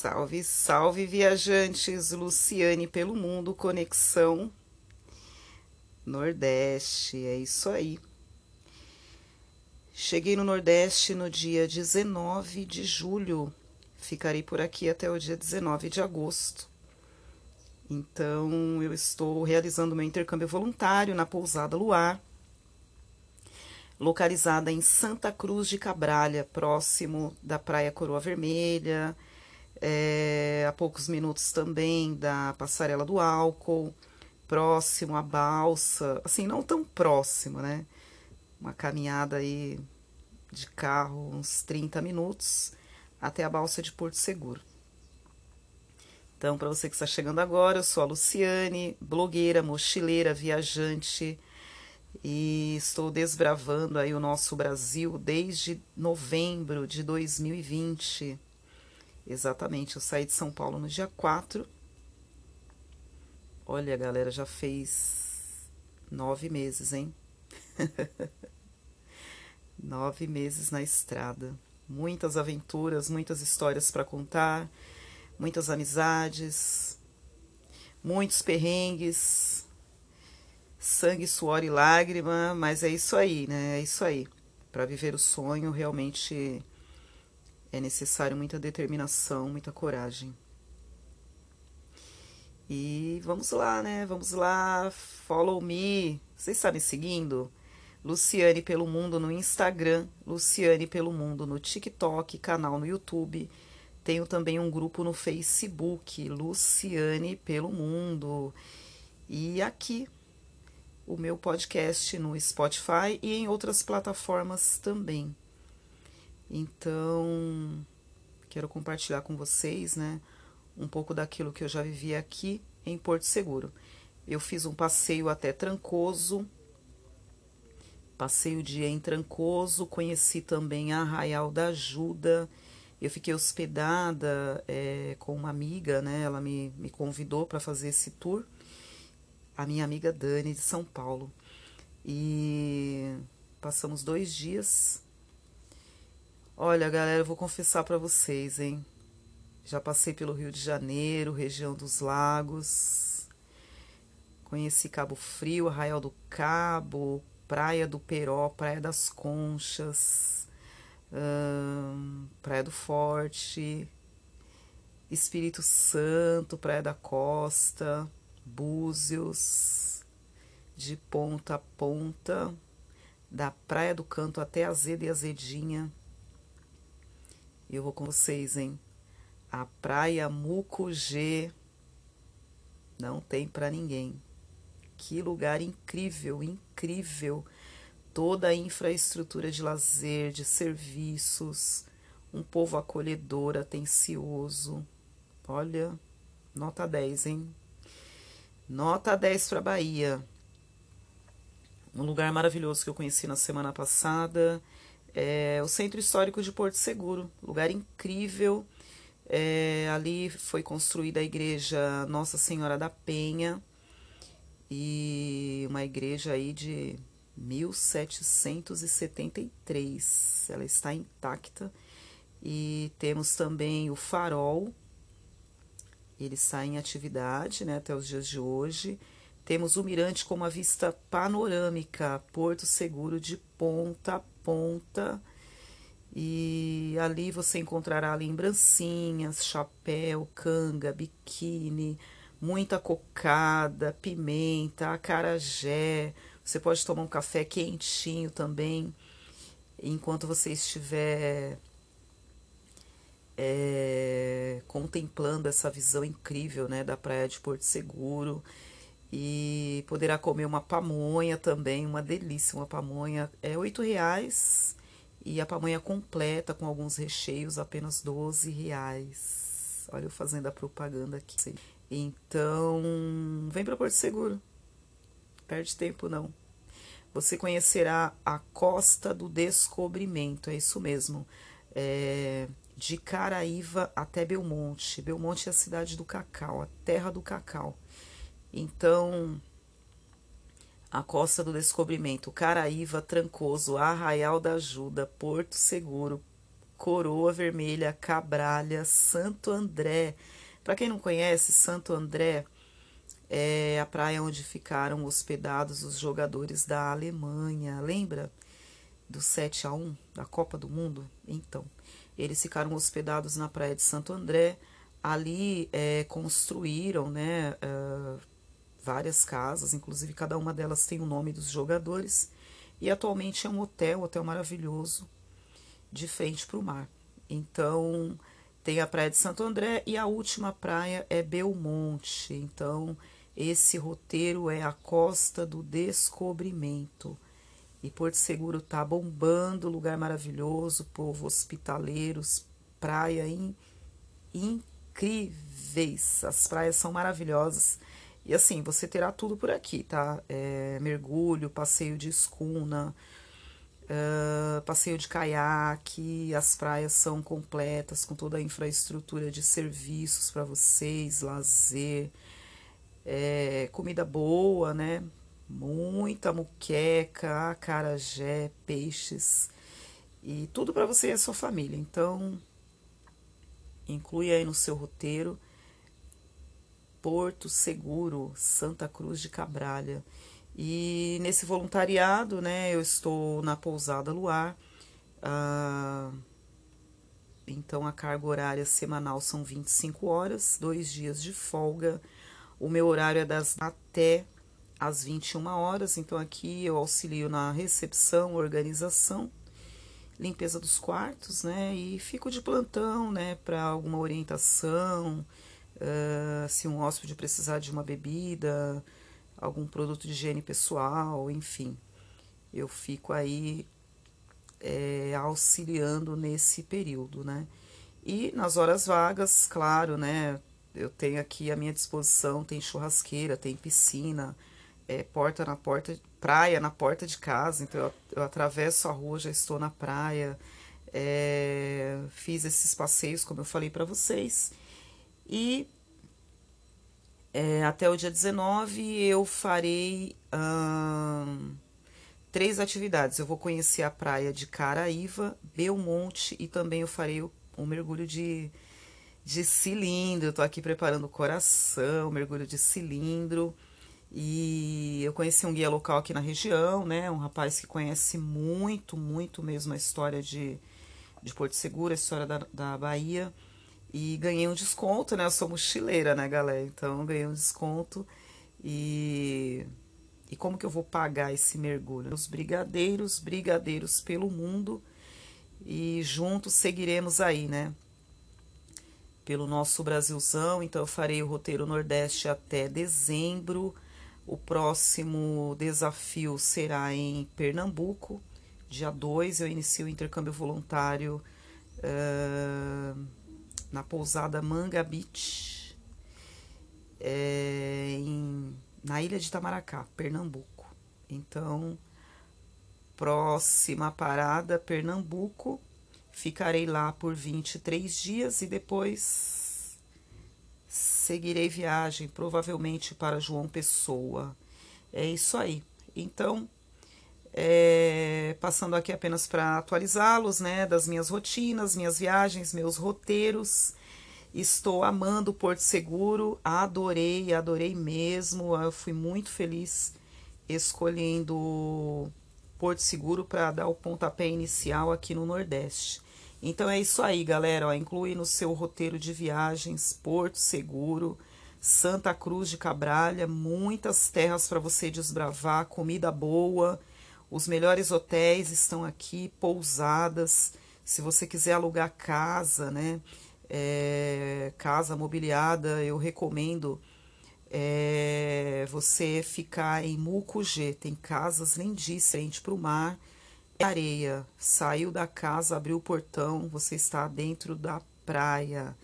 Salve, salve, viajantes! Luciane pelo mundo, conexão Nordeste, é isso aí. Cheguei no Nordeste no dia 19 de julho, ficarei por aqui até o dia 19 de agosto. Então, eu estou realizando meu intercâmbio voluntário na pousada Luar, localizada em Santa Cruz de Cabralha, próximo da Praia Coroa Vermelha é, a poucos minutos também da Passarela do Álcool, próximo à balsa, assim, não tão próximo, né? Uma caminhada aí de carro, uns 30 minutos, até a balsa de Porto Seguro. Então, para você que está chegando agora, eu sou a Luciane, blogueira, mochileira, viajante, e estou desbravando aí o nosso Brasil desde novembro de 2020 Exatamente, eu saí de São Paulo no dia 4. Olha, galera, já fez nove meses, hein? nove meses na estrada. Muitas aventuras, muitas histórias para contar, muitas amizades, muitos perrengues, sangue, suor e lágrima, mas é isso aí, né? É isso aí. Para viver o sonho, realmente é necessário muita determinação, muita coragem. E vamos lá, né? Vamos lá, follow me. Vocês estão me seguindo? Luciane pelo Mundo no Instagram, Luciane pelo Mundo no TikTok, canal no YouTube. Tenho também um grupo no Facebook, Luciane pelo Mundo. E aqui o meu podcast no Spotify e em outras plataformas também. Então, quero compartilhar com vocês, né, um pouco daquilo que eu já vivi aqui em Porto Seguro. Eu fiz um passeio até Trancoso, passei o dia em Trancoso, conheci também Arraial da Ajuda. Eu fiquei hospedada é, com uma amiga, né? Ela me, me convidou para fazer esse tour. A minha amiga Dani, de São Paulo. E passamos dois dias Olha, galera, eu vou confessar para vocês, hein? Já passei pelo Rio de Janeiro, região dos lagos. Conheci Cabo Frio, Arraial do Cabo, Praia do Peró, Praia das Conchas, hum, Praia do Forte, Espírito Santo, Praia da Costa, Búzios, de ponta a ponta, da Praia do Canto até Azeda e Azedinha e eu vou com vocês, hein? A Praia Mucugê não tem para ninguém. Que lugar incrível, incrível. Toda a infraestrutura de lazer, de serviços, um povo acolhedor, atencioso. Olha, nota 10, hein? Nota 10 para Bahia. Um lugar maravilhoso que eu conheci na semana passada é, o Centro Histórico de Porto Seguro, lugar incrível. É, ali foi construída a igreja Nossa Senhora da Penha e uma igreja aí de 1773. Ela está intacta. E temos também o farol, ele está em atividade né, até os dias de hoje. Temos o mirante com uma vista panorâmica, Porto Seguro de ponta a ponta. E ali você encontrará lembrancinhas, chapéu, canga, biquíni, muita cocada, pimenta, acarajé. Você pode tomar um café quentinho também, enquanto você estiver é, contemplando essa visão incrível né, da praia de Porto Seguro e poderá comer uma pamonha também, uma delícia, uma pamonha é oito reais e a pamonha completa com alguns recheios apenas doze reais. Olha eu fazendo a propaganda aqui. Então, vem para Porto Seguro. Perde tempo não. Você conhecerá a Costa do Descobrimento, é isso mesmo. É, de Caraíva até Belmonte. Belmonte é a cidade do cacau, a terra do cacau. Então, a Costa do Descobrimento, Caraíva, Trancoso, Arraial da Ajuda, Porto Seguro, Coroa Vermelha, Cabralha, Santo André. Para quem não conhece, Santo André é a praia onde ficaram hospedados os jogadores da Alemanha. Lembra do 7 a 1 da Copa do Mundo? Então, eles ficaram hospedados na praia de Santo André. Ali é, construíram né, uh, várias casas, inclusive cada uma delas tem o nome dos jogadores. E atualmente é um hotel, hotel maravilhoso, de frente para o mar. Então, tem a praia de Santo André e a última praia é Belmonte. Então, esse roteiro é a Costa do Descobrimento. E Porto Seguro tá bombando, lugar maravilhoso, povo hospitaleiros, praia in, incríveis. As praias são maravilhosas. E assim, você terá tudo por aqui, tá? É, mergulho, passeio de escuna, uh, passeio de caiaque, as praias são completas, com toda a infraestrutura de serviços para vocês, lazer, é, comida boa, né? Muita muqueca, acarajé, peixes e tudo para você e a sua família. Então, inclui aí no seu roteiro Porto Seguro, Santa Cruz de Cabralha. E nesse voluntariado, né, eu estou na pousada Luar. Ah, então a carga horária semanal são 25 horas, dois dias de folga. O meu horário é das até às 21 horas, então aqui eu auxilio na recepção, organização, limpeza dos quartos, né? E fico de plantão, né, para alguma orientação, uh, se um hóspede precisar de uma bebida, algum produto de higiene pessoal, enfim. Eu fico aí é, auxiliando nesse período, né? E nas horas vagas, claro, né? Eu tenho aqui à minha disposição, tem churrasqueira, tem piscina, é, porta na porta, praia na porta de casa, então eu, eu atravesso a rua, já estou na praia, é, fiz esses passeios, como eu falei para vocês, e é, até o dia 19 eu farei hum, três atividades. Eu vou conhecer a praia de Caraíva, Belmonte e também eu farei o, o mergulho de, de cilindro. Estou aqui preparando o coração, mergulho de cilindro. E eu conheci um guia local aqui na região, né? Um rapaz que conhece muito, muito mesmo a história de, de Porto Seguro, a história da, da Bahia. E ganhei um desconto, né? Eu sou mochileira, né, galera? Então ganhei um desconto. E, e como que eu vou pagar esse mergulho? Os brigadeiros, brigadeiros pelo mundo. E juntos seguiremos aí, né? Pelo nosso Brasilzão. Então eu farei o roteiro Nordeste até dezembro. O próximo desafio será em Pernambuco. Dia 2 eu inicio o intercâmbio voluntário. Uh, na pousada Manga Beach, é, em, na ilha de Itamaracá, Pernambuco. Então, próxima parada, Pernambuco. Ficarei lá por 23 dias e depois seguirei viagem, provavelmente para João Pessoa. É isso aí. Então, é, passando aqui apenas para atualizá-los, né, das minhas rotinas, minhas viagens, meus roteiros. Estou amando Porto Seguro, adorei, adorei mesmo. Eu fui muito feliz escolhendo Porto Seguro para dar o pontapé inicial aqui no Nordeste. Então é isso aí, galera. Ó, inclui no seu roteiro de viagens Porto Seguro, Santa Cruz de Cabralha, muitas terras para você desbravar, comida boa os melhores hotéis estão aqui, pousadas. Se você quiser alugar casa, né? É, casa mobiliada, eu recomendo é, você ficar em Mucugê. Tem casas lindíssimas, frente para o mar, areia. Saiu da casa, abriu o portão, você está dentro da praia.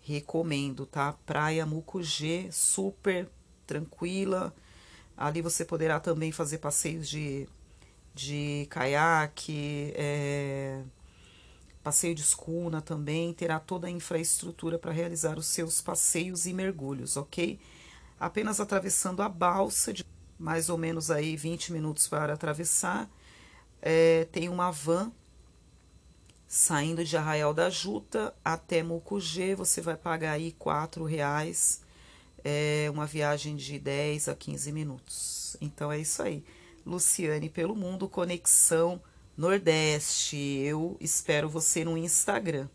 Recomendo, tá? Praia Mucugê, super tranquila. Ali você poderá também fazer passeios de de caiaque, é, passeio de escuna também, terá toda a infraestrutura para realizar os seus passeios e mergulhos, ok? Apenas atravessando a balsa, de mais ou menos aí 20 minutos para atravessar, é, tem uma van saindo de Arraial da Juta até Mucugê, você vai pagar aí R$ reais, é uma viagem de 10 a 15 minutos. Então é isso aí. Luciane pelo Mundo Conexão Nordeste. Eu espero você no Instagram.